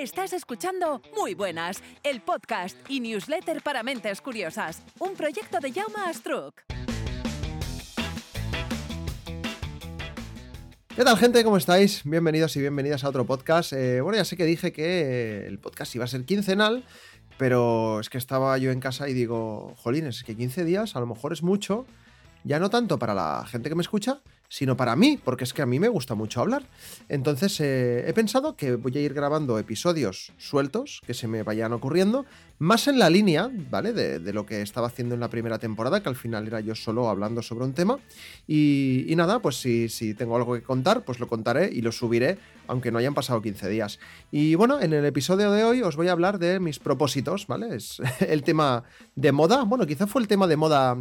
Estás escuchando Muy Buenas, el podcast y newsletter para mentes curiosas, un proyecto de Jaume Astruc. ¿Qué tal gente? ¿Cómo estáis? Bienvenidos y bienvenidas a otro podcast. Eh, bueno, ya sé que dije que el podcast iba a ser quincenal, pero es que estaba yo en casa y digo, jolines, es que 15 días a lo mejor es mucho, ya no tanto para la gente que me escucha, sino para mí, porque es que a mí me gusta mucho hablar. Entonces eh, he pensado que voy a ir grabando episodios sueltos que se me vayan ocurriendo, más en la línea, ¿vale? De, lo que estaba haciendo en la primera temporada, que al final era yo solo hablando sobre un tema. Y, nada, pues si, si, tengo algo que contar, pues lo contaré y lo subiré, aunque no hayan pasado 15 días. Y bueno, en el episodio de hoy os voy a hablar de mis propósitos, ¿vale? Es el tema de moda. Bueno, quizá fue el tema de moda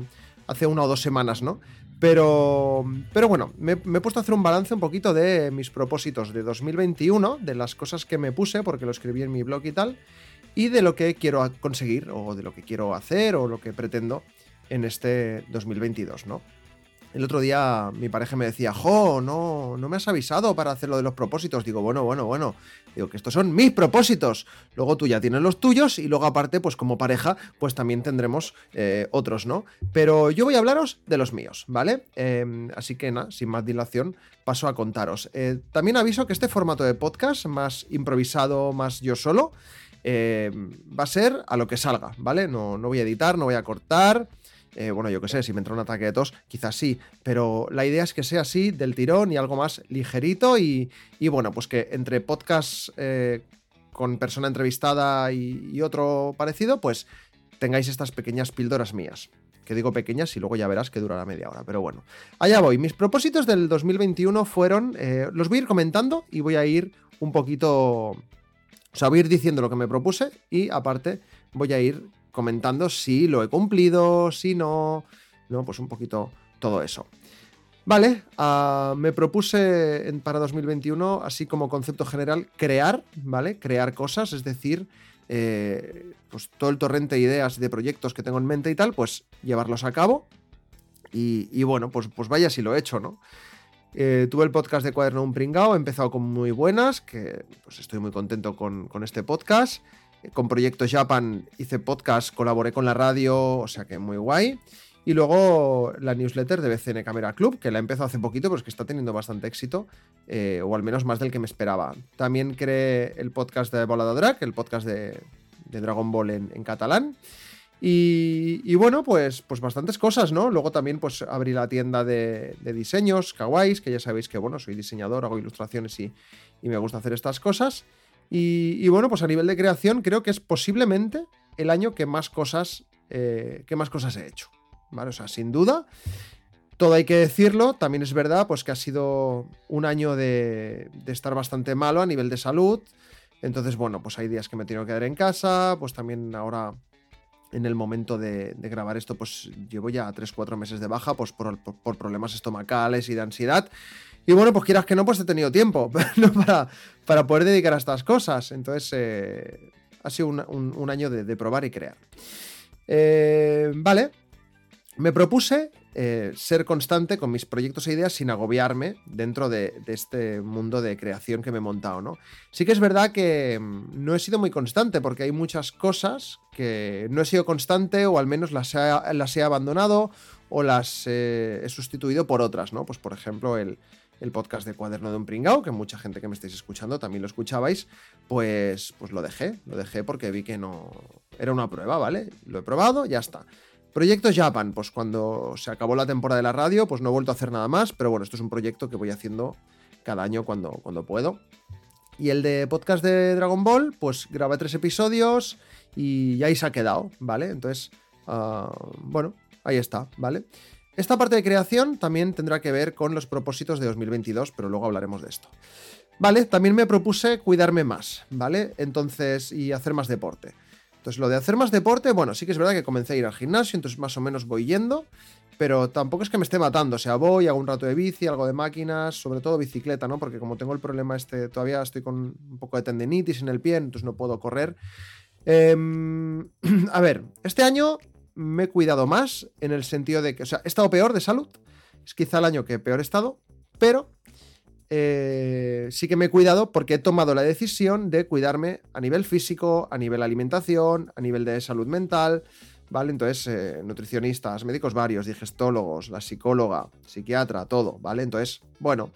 hace una o dos semanas, ¿no? Pero, pero bueno, me, he puesto a hacer un balance un poquito de mis propósitos de 2021, de las cosas que me puse, porque lo escribí en mi blog y tal, y de lo que quiero conseguir, o de lo que quiero hacer, o lo que pretendo en este 2022, ¿no? El otro día mi pareja me decía, jo, no, no me has avisado para hacer lo de los propósitos. Digo, bueno, bueno, bueno. Digo que estos son mis propósitos. Luego tú ya tienes los tuyos y luego aparte, pues como pareja, pues también tendremos eh, otros, ¿no? Pero yo voy a hablaros de los míos, ¿vale? Em, así que nada, sin más dilación, paso a contaros. Eh, también aviso que este formato de podcast, más improvisado, más yo solo, em, va a ser a lo que salga, ¿vale? No, no voy a editar, no voy a cortar. Eh, bueno, yo qué sé, si me entra un ataque de tos, quizás sí, pero la idea es que sea así, del tirón y algo más ligerito y, bueno, pues que entre podcasts eh, con persona entrevistada y, otro parecido, pues tengáis estas pequeñas píldoras mías. Que digo pequeñas y luego ya verás que durará media hora, pero bueno. Allá voy. Mis propósitos del 2021 fueron, eh, los voy a ir comentando y voy a ir un poquito, o sea, voy a ir diciendo lo que me propuse y aparte voy a ir comentando si lo he cumplido, si no, no, pues un poquito todo eso. Vale, ah, me propuse para 2021, así como concepto general, crear, ¿vale? Crear cosas, es decir, eh, pues todo el torrente de ideas, de proyectos que tengo en mente y tal, pues llevarlos a cabo. Y, bueno, pues, pues vaya si lo he hecho, ¿no? Eh, tuve el podcast de Cuaderno Un Pringao, he empezado con muy buenas, que pues estoy muy contento con, con este podcast con Proyecto Japan hice podcast, colaboré con la radio, o sea que muy guay. Y luego la newsletter de BCN Camera Club, que la empezó hace poquito, pero es que está teniendo bastante éxito, eh, o al menos más del que me esperaba. También creé el podcast de Volada Drag, el podcast de, Dragon Ball en, catalán. Y, bueno, pues, pues bastantes cosas, ¿no? Luego también pues abrí la tienda de, diseños, Kawais, que ya sabéis que bueno, soy diseñador, hago ilustraciones y me gusta hacer estas cosas. Y, bueno, pues a nivel de creación creo que es posiblemente el año que más cosas, eh, que más cosas he hecho. ¿Vale? O sea, sin duda. Todo hay que decirlo, también es verdad pues que ha sido un año de, estar bastante malo a nivel de salud. Entonces, bueno, pues hay días que me he tenido que quedar en casa, pues también ahora en el momento de, grabar esto, pues llevo ya 3-4 meses de baja pues por, problemas estomacales y de ansiedad. Y bueno, pues quieras que no, pues he tenido tiempo para, poder dedicar a estas cosas. Entonces, eh, ha sido un, año de, probar y crear. Eh, vale, me propuse eh, ser constante con mis proyectos e ideas sin agobiarme dentro de, este mundo de creación que me he montado, ¿no? Sí que es verdad que mm, no he sido muy constante porque hay muchas cosas que no he sido constante o al menos las he, las he abandonado o las he sustituido por otras, ¿no? Pues por ejemplo el, el podcast de Cuaderno de un Pringao, que mucha gente que me estáis escuchando también lo escuchabais, pues, pues lo dejé, lo dejé porque vi que no era una prueba, ¿vale? Lo he probado, ya está. Proyecto Japan, pues cuando se acabó la temporada de la radio, pues no he vuelto a hacer nada más, pero bueno, esto es un proyecto que voy haciendo cada año cuando, cuando puedo. Y el de podcast de Dragon Ball, pues grabé tres episodios y ahí se ha quedado, ¿vale? Entonces, ah, bueno, ahí está, ¿vale? Esta parte de creación también tendrá que ver con los propósitos de 2022, pero luego hablaremos de esto. Vale, también me propuse cuidarme más, ¿vale? Entonces, y hacer más deporte. Entonces, lo de hacer más deporte, bueno, sí que es verdad que comencé a ir al gimnasio, entonces más o menos voy yendo, pero tampoco es que me esté matando. O sea, voy, hago un rato de bici, algo de máquinas, sobre todo bicicleta, ¿no? Porque como tengo el problema este, todavía estoy con un poco de tendinitis en el pie, entonces no puedo correr. Em, a ver, este año me he cuidado más en el sentido de que, o sea, he estado peor de salud. Es quizá el año que peor he estado, pero eh, sí que me he cuidado porque he tomado la decisión de cuidarme a nivel físico, a nivel alimentación, a nivel de salud mental, ¿vale? Entonces, eh, nutricionistas, médicos varios, digestólogos, la psicóloga, psiquiatra, todo, ¿vale? Entonces, bueno,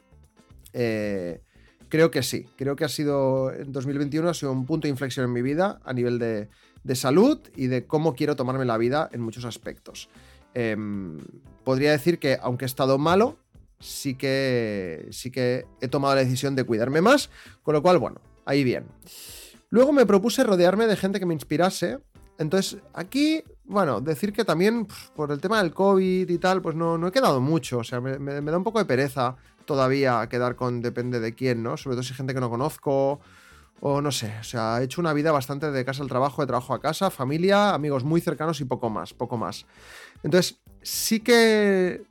eh, creo que sí, creo que ha sido, en 2021 ha sido un punto de inflexión en mi vida a nivel de, de salud y de cómo quiero tomarme la vida en muchos aspectos. Em, podría decir que, aunque he estado malo, sí que, sí que he tomado la decisión de cuidarme más, con lo cual, bueno, ahí bien. Luego me propuse rodearme de gente que me inspirase. Entonces, aquí, bueno, decir que también por el tema del COVID y tal, pues no, no he quedado mucho. O sea, me, da un poco de pereza todavía quedar con depende de quién, ¿no? Sobre todo si hay gente que no conozco o no sé. O sea, he hecho una vida bastante de casa al trabajo, de trabajo a casa, familia, amigos muy cercanos y poco más, poco más. Entonces, sí que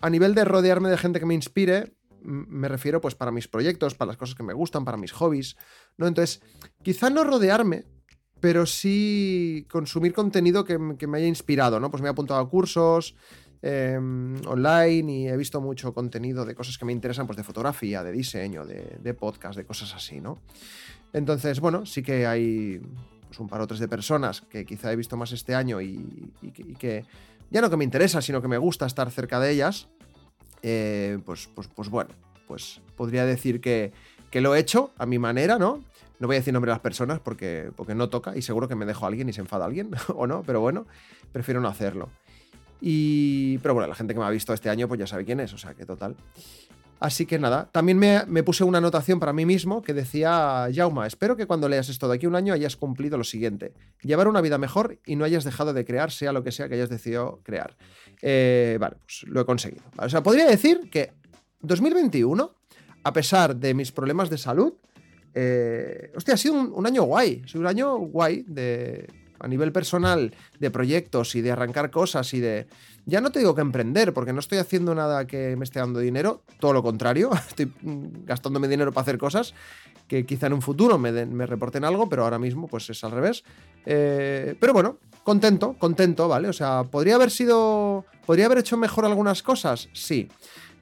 a nivel de rodearme de gente que me inspire, me refiero pues para mis proyectos, para las cosas que me gustan, para mis hobbies, ¿no? Entonces, quizá no rodearme, pero sí consumir contenido que, me haya inspirado, ¿no? Pues me he apuntado a cursos em, online y he visto mucho contenido de cosas que me interesan, pues de fotografía, de diseño, de, podcast, de cosas así, ¿no? Entonces, bueno, sí que hay pues, un par o tres de personas que quizá he visto más este año y que ya no que me interesa, sino que me gusta estar cerca de ellas, eh, pues, pues, pues bueno, pues podría decir que, lo he hecho a mi manera, ¿no? No voy a decir nombre a las personas porque, porque no toca y seguro que me dejo a alguien y se enfada a alguien, o no, pero bueno, prefiero no hacerlo. Y, pero bueno, la gente que me ha visto este año pues ya sabe quién es, o sea que total. Así que nada, también me, puse una anotación para mí mismo que decía, Jauma, espero que cuando leas esto de aquí un año hayas cumplido lo siguiente, llevar una vida mejor y no hayas dejado de crear, sea lo que sea que hayas decidido crear. Eh, vale, pues lo he conseguido. O sea, podría decir que 2021, a pesar de mis problemas de salud, eh, hostia, ha sido un, un año guay, ha sido un año guay de, a nivel personal de proyectos y de arrancar cosas y de... Ya no te digo que emprender, porque no estoy haciendo nada que me esté dando dinero, todo lo contrario, estoy gastándome dinero para hacer cosas que quizá en un futuro me, reporten algo, pero ahora mismo pues es al revés. Eh, pero bueno, contento, contento, ¿vale? O sea, ¿podría haber sido... ¿Podría haber hecho mejor algunas cosas? Sí.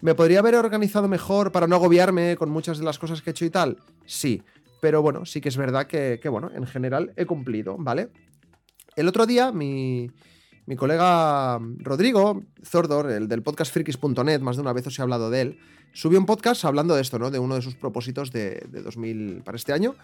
¿Me podría haber organizado mejor para no agobiarme con muchas de las cosas que he hecho y tal? Sí. Pero bueno, sí que es verdad que, que bueno, en general he cumplido, ¿vale? El otro día, mi, colega Rodrigo Zordor, el del podcast frikis.net, más de una vez os he hablado de él, subió un podcast hablando de esto, ¿no? De uno de sus propósitos de, 2000, para este año,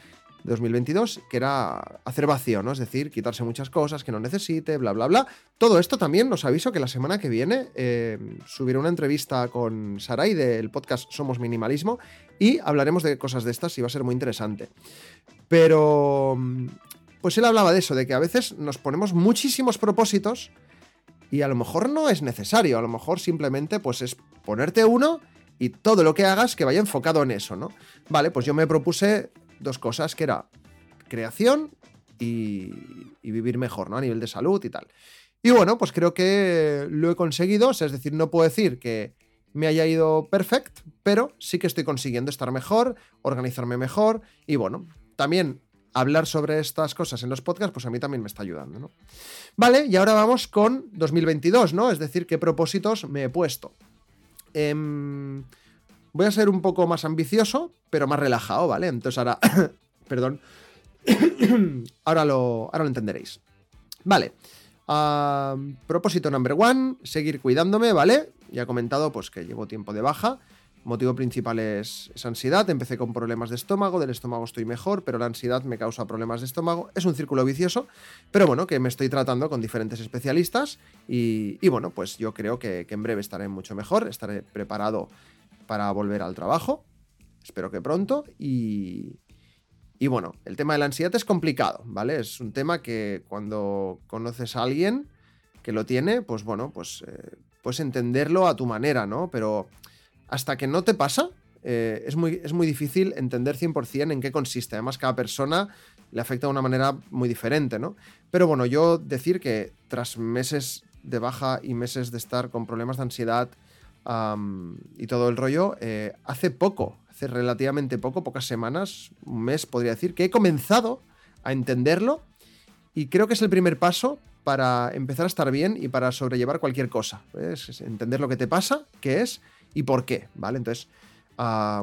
de 2022, que era hacer vacío, ¿no? Es decir, quitarse muchas cosas que no necesite, bla, bla, bla. Todo esto también os aviso que la semana que viene eh, subiré una entrevista con Sarai del podcast Somos Minimalismo y hablaremos de cosas de estas y va a ser muy interesante. Pero pues él hablaba de eso, de que a veces nos ponemos muchísimos propósitos y a lo mejor no es necesario, a lo mejor simplemente pues es ponerte uno y todo lo que hagas que vaya enfocado en eso, ¿no? Vale, pues yo me propuse dos cosas, que era creación y, vivir mejor, ¿no? A nivel de salud y tal. Y bueno, pues creo que lo he conseguido, es decir, no puedo decir que me haya ido perfecto, pero sí que estoy consiguiendo estar mejor, organizarme mejor y bueno, también hablar sobre estas cosas en los podcasts, pues a mí también me está ayudando, ¿no? Vale, y ahora vamos con 2022, ¿no? Es decir, qué propósitos me he puesto. Em, voy a ser un poco más ambicioso, pero más relajado, ¿vale? Entonces ahora, perdón, ahora, lo, ahora lo entenderéis. Vale. propósito number one, seguir cuidándome, ¿vale? Ya he comentado pues que llevo tiempo de baja motivo principal es, ansiedad. Empecé con problemas de estómago, del estómago estoy mejor, pero la ansiedad me causa problemas de estómago. Es un círculo vicioso, pero bueno, que me estoy tratando con diferentes especialistas y, bueno, pues yo creo que, en breve estaré mucho mejor, estaré preparado para volver al trabajo. Espero que pronto y, y bueno, el tema de la ansiedad es complicado, ¿vale? Es un tema que cuando conoces a alguien que lo tiene, pues bueno, pues eh, puedes entenderlo a tu manera, ¿no? Pero hasta que no te pasa, eh, es, muy, es muy difícil entender 100% en qué consiste. Además, cada persona le afecta de una manera muy diferente, ¿no? Pero bueno, yo decir que tras meses de baja y meses de estar con problemas de ansiedad y todo el rollo, eh, hace poco, hace relativamente poco, pocas semanas, un mes podría decir, que he comenzado a entenderlo y creo que es el primer paso para empezar a estar bien y para sobrellevar cualquier cosa. Es entender lo que te pasa, qué es y por qué, ¿vale? Entonces,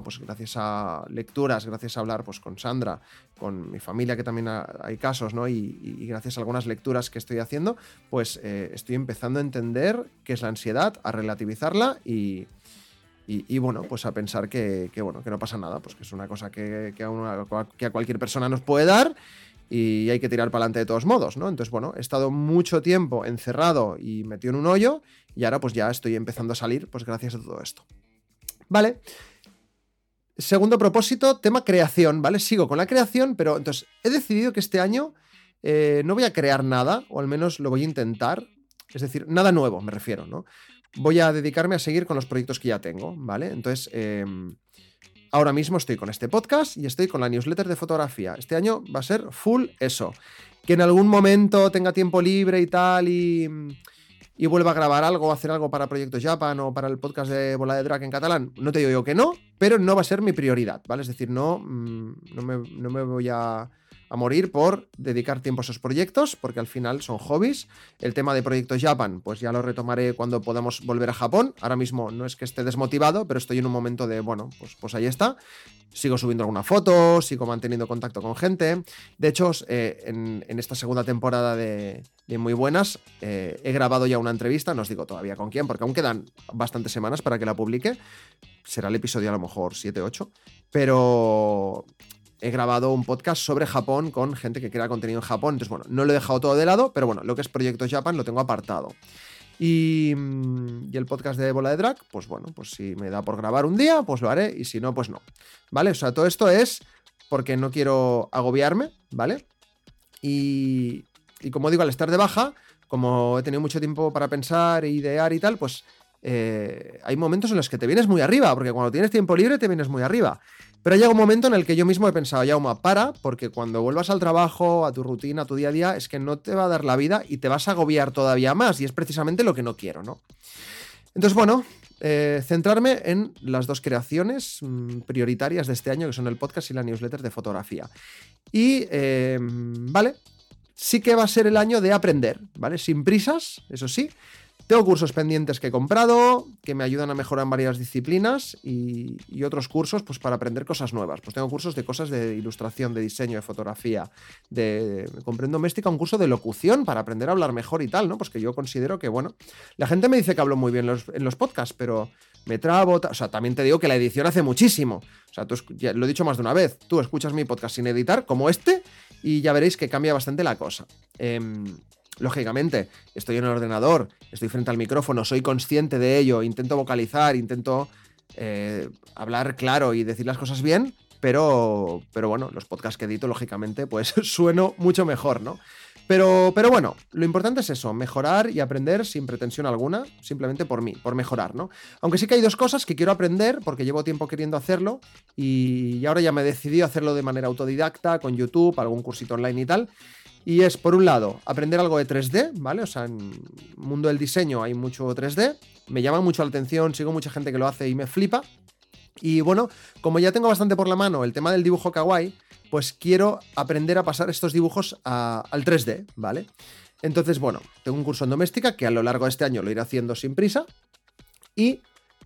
pues gracias a lecturas, gracias a hablar pues, con Sandra, con mi familia, que también hay casos, ¿no? Y, gracias a algunas lecturas que estoy haciendo, pues eh, estoy empezando a entender qué es la ansiedad, a relativizarla y, bueno, pues a pensar que, bueno, que no pasa nada, pues que es una cosa que, a que a cualquier persona nos puede dar y hay que tirar para adelante de todos modos, ¿no? Entonces, bueno, he estado mucho tiempo encerrado y metido en un hoyo y ahora pues ya estoy empezando a salir, pues gracias a todo esto. Vale. Segundo propósito, tema creación, ¿vale? Sigo con la creación, pero entonces he decidido que este año eh, no voy a crear nada, o al menos lo voy a intentar. Es decir, nada nuevo, me refiero, ¿no? Voy a dedicarme a seguir con los proyectos que ya tengo, ¿vale? Entonces, em, ahora mismo estoy con este podcast y estoy con la newsletter de fotografía. Este año va a ser full eso. Que en algún momento tenga tiempo libre y tal y y vuelva a grabar algo, hacer algo para Proyecto Japan o para el podcast de Bola de Drag en catalán, no te digo yo que no, pero no va a ser mi prioridad, ¿vale? Es decir, no, mm, no, me, voy a, a, morir por dedicar tiempo a esos proyectos, porque al final son hobbies. El tema de Proyecto Japan, pues ya lo retomaré cuando podamos volver a Japón. Ahora mismo no es que esté desmotivado, pero estoy en un momento de, bueno, pues, pues ahí está sigo subiendo alguna foto, sigo manteniendo contacto con gente. De hecho, eh, en, esta segunda temporada de, Muy Buenas eh, he grabado ya una entrevista, no os digo todavía con quién, porque aún quedan bastantes semanas para que la publique. Será el episodio a lo mejor 7-8, pero he grabado un podcast sobre Japón con gente que crea contenido en Japón. Entonces, bueno, no lo he dejado todo de lado, pero bueno, lo que es Proyecto Japan lo tengo apartado. Mm, y, el podcast de Bola de Drag, pues bueno, pues si me da por grabar un día, pues lo haré, y si no, pues no. ¿Vale? O sea, todo esto es porque no quiero agobiarme, ¿vale? Y, y como digo, al estar de baja, como he tenido mucho tiempo para pensar idear y tal, pues eh, hay momentos en los que te vienes muy arriba, porque cuando tienes tiempo libre te vienes muy arriba. Pero llega un momento en el que yo mismo he pensado, Yauma, para, porque cuando vuelvas al trabajo, a tu rutina, a tu día a día, es que no te va a dar la vida y te vas a agobiar todavía más, y es precisamente lo que no quiero, ¿no? Entonces, bueno, eh, centrarme en las dos creaciones mm, prioritarias de este año, que son el podcast y la newsletter de fotografía. Y, em, vale, sí que va a ser el año de aprender, ¿vale? Sin prisas, eso sí, tengo cursos pendientes que he comprado, que me ayudan a mejorar en varias disciplinas y, otros cursos pues, para aprender cosas nuevas. Pues tengo cursos de cosas de ilustración, de diseño, de fotografía, de... Me compré en doméstica un curso de locución para aprender a hablar mejor y tal, ¿no? Pues que yo considero que, bueno, la gente me dice que hablo muy bien en los podcasts, pero me trabo, o sea, también te digo que la edición hace muchísimo. O sea, tú, lo he dicho más de una vez, tú escuchas mi podcast sin editar, como este, y ya veréis que cambia bastante la cosa. Eh, Lógicamente, estoy en el ordenador, estoy frente al micrófono, soy consciente de ello, intento vocalizar, intento eh, hablar claro y decir las cosas bien, pero, pero bueno, los podcasts que edito, lógicamente, pues sueno mucho mejor, ¿no? Pero, pero bueno, lo importante es eso, mejorar y aprender sin pretensión alguna, simplemente por mí, por mejorar, ¿no? Aunque sí que hay dos cosas que quiero aprender porque llevo tiempo queriendo hacerlo y ahora ya me he decidido hacerlo de manera autodidacta, con YouTube, algún cursito online y tal. Y es, por un lado, aprender algo de 3D, ¿vale? O sea, en el mundo del diseño hay mucho 3D. Me llama mucho la atención, sigo mucha gente que lo hace y me flipa. Y bueno, como ya tengo bastante por la mano el tema del dibujo kawaii, pues quiero aprender a pasar estos dibujos al 3D, ¿vale? Entonces, bueno, tengo un curso en doméstica que a lo largo de este año lo iré haciendo sin prisa. Y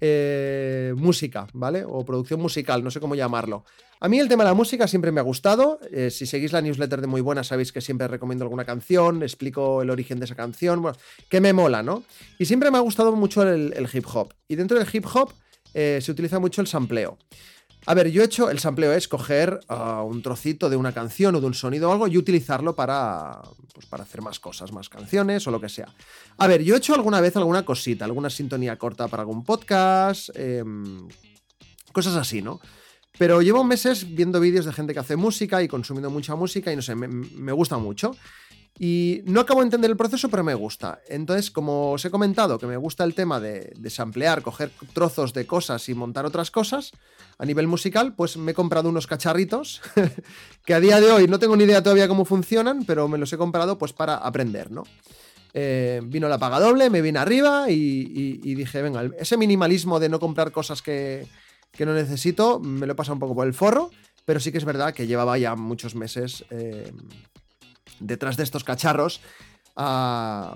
eh, música, ¿vale? O producción musical, no sé cómo llamarlo. A mí el tema de la música siempre me ha gustado. Eh, si seguís la newsletter de Muy Buena, sabéis que siempre recomiendo alguna canción, explico el origen de esa canción, bueno, que me mola, ¿no? Y siempre me ha gustado mucho el, hip hop. Y dentro del hip hop eh, se utiliza mucho el sampleo. A ver, yo he hecho el sampleo es coger ah, un trocito de una canción o de un sonido o algo y utilizarlo para, pues, para hacer más cosas, más canciones o lo que sea. A ver, yo he hecho alguna vez alguna cosita, alguna sintonía corta para algún podcast, em, cosas así, ¿no? Pero llevo meses viendo vídeos de gente que hace música y consumiendo mucha música y no sé, me, gusta mucho. Y no acabo de entender el proceso, pero me gusta. Entonces, como os he comentado, que me gusta el tema de, de samplear, coger trozos de cosas y montar otras cosas a nivel musical, pues me he comprado unos cacharritos que a día de hoy no tengo ni idea todavía cómo funcionan, pero me los he comprado pues para aprender, ¿no? Eh, vino la paga doble, me vine arriba y, dije, venga, ese minimalismo de no comprar cosas que, no necesito, me lo he pasado un poco por el forro, pero sí que es verdad que llevaba ya muchos meses eh, detrás de estos cacharros. Ah,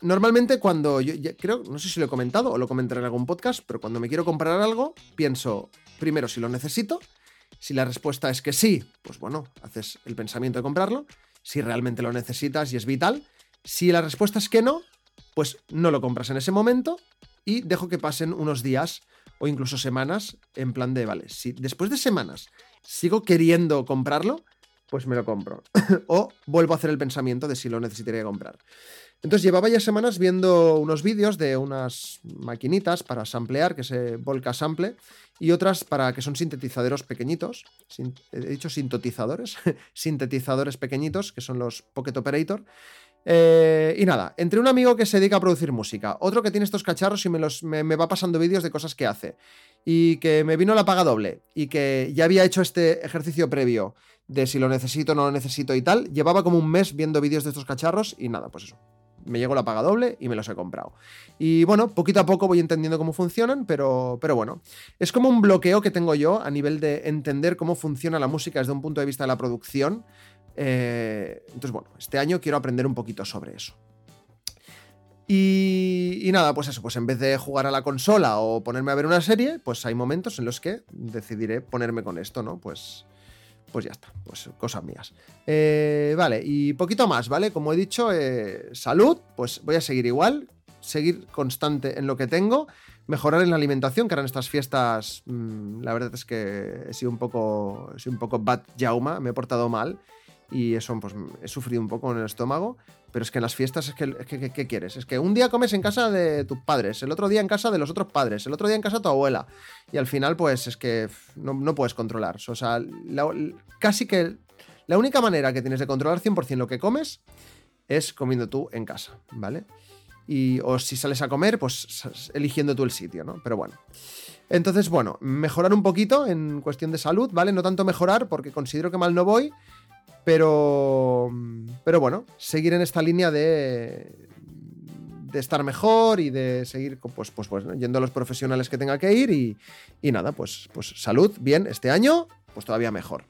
normalmente cuando yo, creo, no sé si lo he comentado o lo comentaré en algún podcast, pero cuando me quiero comprar algo, pienso primero si lo necesito. Si la respuesta es que sí, pues bueno, haces el pensamiento de comprarlo. Si realmente lo necesitas y es vital. Si la respuesta es que no, pues no lo compras en ese momento y dejo que pasen unos días o incluso semanas en plan de, vale, si después de semanas sigo queriendo comprarlo, pues me lo compro. o vuelvo a hacer el pensamiento de si lo necesitaría comprar. Entonces llevaba ya semanas viendo unos vídeos de unas maquinitas para samplear, que se Volca Sample, y otras para que son sintetizadores pequeñitos. he dicho sintetizadores, sintetizadores pequeñitos, que son los Pocket Operator. Eh, y nada, entre un amigo que se dedica a producir música, otro que tiene estos cacharros y me, los, me, va pasando vídeos de cosas que hace, y que me vino la paga doble, y que ya había hecho este ejercicio previo de si lo necesito o no lo necesito y tal, llevaba como un mes viendo vídeos de estos cacharros y nada, pues eso. Me llegó la paga doble y me los he comprado. Y bueno, poquito a poco voy entendiendo cómo funcionan, pero, pero bueno, es como un bloqueo que tengo yo a nivel de entender cómo funciona la música desde un punto de vista de la producción eh, entonces, bueno, este año quiero aprender un poquito sobre eso. Y, nada, pues eso, pues en vez de jugar a la consola o ponerme a ver una serie, pues hay momentos en los que decidiré ponerme con esto, ¿no? Pues, pues ya está, pues cosas mías. Eh, vale, y poquito más, ¿vale? Como he dicho, eh, salud, pues voy a seguir igual, seguir constante en lo que tengo, mejorar en la alimentación, que ahora en estas fiestas, mm, la verdad es que he sido un poco, he sido un poco bad jauma, me he portado mal y eso pues he sufrido un poco en el estómago, pero es que en las fiestas es que, ¿qué quieres? Es que un día comes en casa de tus padres, el otro día en casa de los otros padres, el otro día en casa de tu abuela y al final pues es que no, puedes controlar, o sea, casi que la única manera que tienes de controlar 100% lo que comes es comiendo tú en casa, ¿vale? Y, o si sales a comer, pues eligiendo tú el sitio, ¿no? Pero bueno. Entonces, bueno, mejorar un poquito en cuestión de salud, ¿vale? No tanto mejorar porque considero que mal no voy, pero, pero bueno, seguir en esta línea de, de estar mejor y de seguir pues, pues, pues, yendo a los profesionales que tenga que ir y, y, nada, pues, pues salud, bien, este año, pues todavía mejor.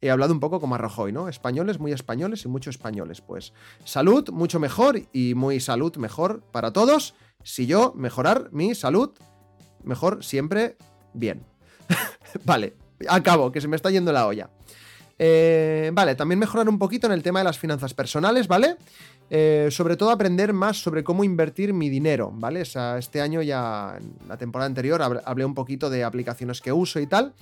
He hablado un poco como a Rajoy, ¿no? Españoles, muy españoles y muchos españoles. Pues salud, mucho mejor y muy salud mejor para todos. Si yo mejorar mi salud, mejor siempre bien. vale, acabo, que se me está yendo la olla. Eh, vale, también mejorar un poquito en el tema de las finanzas personales, ¿vale? Eh, sobre todo aprender más sobre cómo invertir mi dinero, ¿vale? O sea, este año ya, en la temporada anterior, hablé un poquito de aplicaciones que uso y tal.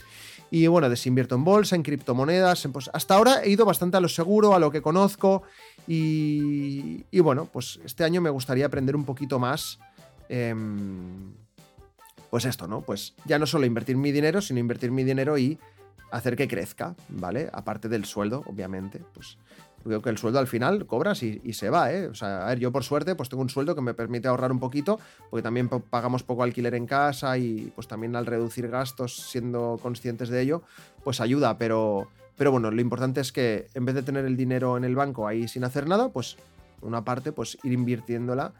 Y bueno, desinvierto en bolsa, en criptomonedas. pues hasta ahora he ido bastante a lo seguro, a lo que conozco. Y, y bueno, pues este año me gustaría aprender un poquito más. Em, pues esto, ¿no? Pues ya no solo invertir mi dinero, sino invertir mi dinero y hacer que crezca, ¿vale? Aparte del sueldo, obviamente, pues creo que el sueldo al final cobras y, se va, ¿eh? O sea, a ver, yo por suerte pues tengo un sueldo que me permite ahorrar un poquito, porque también pagamos poco alquiler en casa y pues también al reducir gastos, siendo conscientes de ello, pues ayuda, pero, pero bueno, lo importante es que en vez de tener el dinero en el banco ahí sin hacer nada, pues una parte pues ir invirtiéndola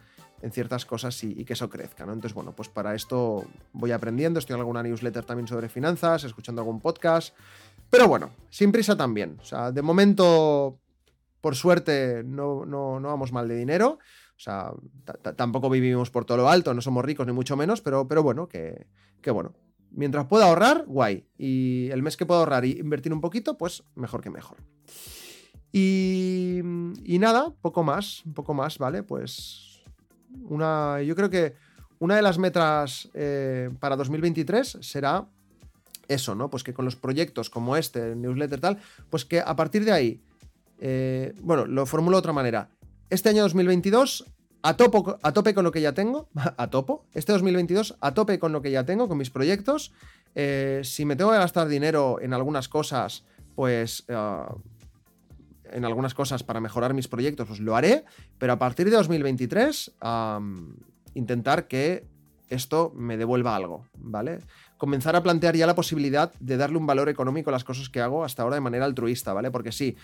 en ciertas cosas y, que eso crezca, ¿no? Entonces, bueno, pues para esto voy aprendiendo, estoy en alguna newsletter también sobre finanzas, escuchando algún podcast, pero bueno, sin prisa también. O sea, de momento, por suerte, no, no, no vamos mal de dinero. O sea, tampoco vivimos por todo lo alto, no somos ricos ni mucho menos, pero, pero bueno, que, que bueno. Mientras pueda ahorrar, guay. Y el mes que pueda ahorrar y invertir un poquito, pues mejor que mejor. Y, y nada, poco más, poco más, ¿vale? Pues una, yo creo que una de las metas eh, para 2023 será eso, ¿no? Pues que con los proyectos como este, newsletter tal, pues que a partir de ahí, eh, bueno, lo formulo de otra manera. Este año 2022, a, topo, a tope con lo que ya tengo, a topo, este 2022, a tope con lo que ya tengo, con mis proyectos. Eh, si me tengo que gastar dinero en algunas cosas, pues en algunas cosas para mejorar mis proyectos, pues lo haré, pero a partir de 2023 intentar que esto me devuelva algo, ¿vale? Comenzar a plantear ya la posibilidad de darle un valor económico a las cosas que hago hasta ahora de manera altruista, ¿vale? Porque sí,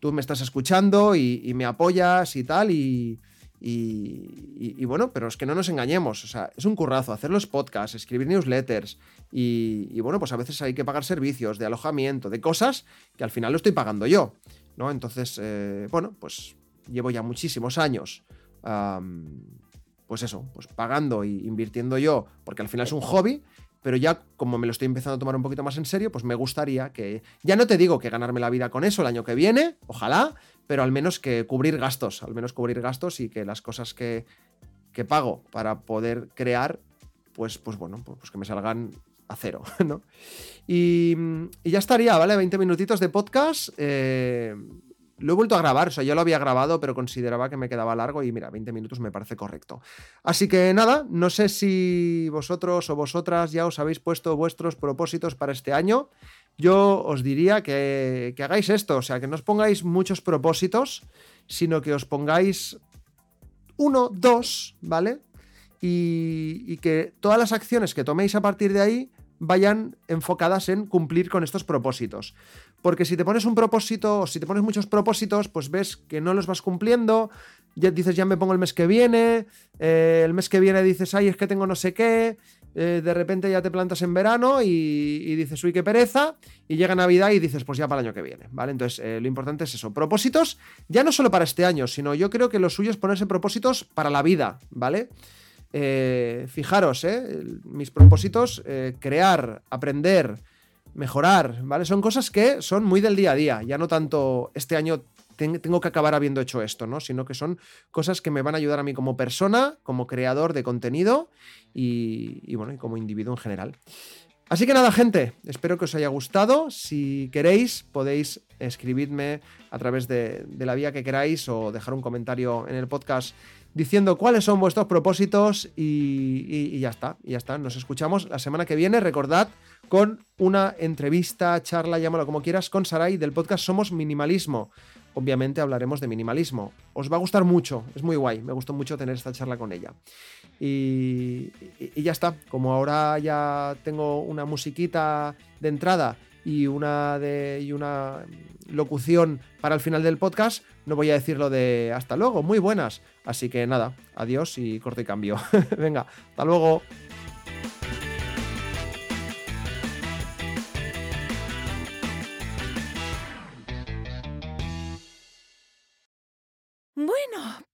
tú me estás escuchando y, me apoyas y tal, y, y, bueno, pero es que no nos engañemos, o sea, es un currazo hacer los podcasts, escribir newsletters y, bueno, pues a veces hay que pagar servicios de alojamiento, de cosas que al final lo estoy pagando yo, ¿no? Entonces, eh, bueno, pues llevo ya muchísimos años, pues eso, pues pagando e invirtiendo yo, porque al final es un hobby pero ya como me lo estoy empezando a tomar un poquito más en serio, pues me gustaría que, ya no te digo que ganarme la vida con eso el año que viene, ojalá, pero al menos que cubrir gastos, al menos cubrir gastos y que las cosas que, que pago para poder crear, pues, pues bueno, pues, pues que me salgan a cero, ¿no? Y, ya estaría, ¿vale? 20 minutitos de podcast. Eh, lo he vuelto a grabar, o sea, yo lo había grabado, pero consideraba que me quedaba largo y mira, 20 minutos me parece correcto. Así que nada, no sé si vosotros o vosotras ya os habéis puesto vuestros propósitos para este año. Yo os diría que, hagáis esto, o sea, que no os pongáis muchos propósitos, sino que os pongáis uno, dos, ¿vale? Y que todas las acciones que toméis a partir de ahí vayan enfocadas en cumplir con estos propósitos. Porque si te pones un propósito, o si te pones muchos propósitos, pues ves que no los vas cumpliendo, ya dices, ya me pongo el mes que viene, eh, el mes que viene dices, ay, es que tengo no sé qué, eh, de repente ya te plantas en verano y, dices, uy, qué pereza, y llega Navidad y dices, pues ya para el año que viene, ¿vale? Entonces, eh, lo importante es eso, propósitos, ya no solo para este año, sino yo creo que lo suyo es ponerse propósitos para la vida, ¿vale? Fijaros, mis propósitos, crear, aprender, mejorar, ¿vale? Son cosas que son muy del día a día, ya no tanto este año tengo que acabar habiendo hecho esto, ¿no? Sino que son cosas que me van a ayudar a mí como persona, como creador de contenido y, bueno, como individuo en general. Así que nada, gente, espero que os haya gustado. Si queréis, podéis escribirme a través de, la vía que queráis o dejar un comentario en el podcast diciendo cuáles son vuestros propósitos y, y ya está, y ya está. Nos escuchamos la semana que viene. Recordad con una entrevista, charla, llámalo como quieras, con Sarai del podcast Somos Minimalismo. Obviamente hablaremos de minimalismo. Os va a gustar mucho, es muy guay, me gustó mucho tener esta charla con ella. Y, ya está, como ahora ya tengo una musiquita de entrada y una, de, y una locución para el final del podcast, no voy a decirlo de hasta luego, muy buenas. Así que nada, adiós y corte y cambio. Venga, hasta luego.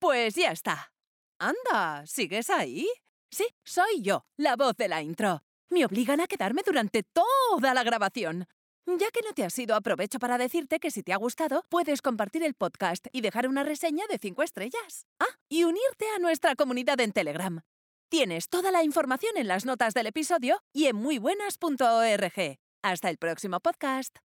Pues ya está. Anda, ¿sigues ahí? Sí, soy yo, la voz de la intro. Me obligan a quedarme durante toda la grabación. Ya que no te has ido, aprovecho para decirte que si te ha gustado, puedes compartir el podcast y dejar una reseña de 5 estrellas. Ah, y unirte a nuestra comunidad en Telegram. Tienes toda la información en las notas del episodio y en muybuenas.org. Hasta el próximo podcast.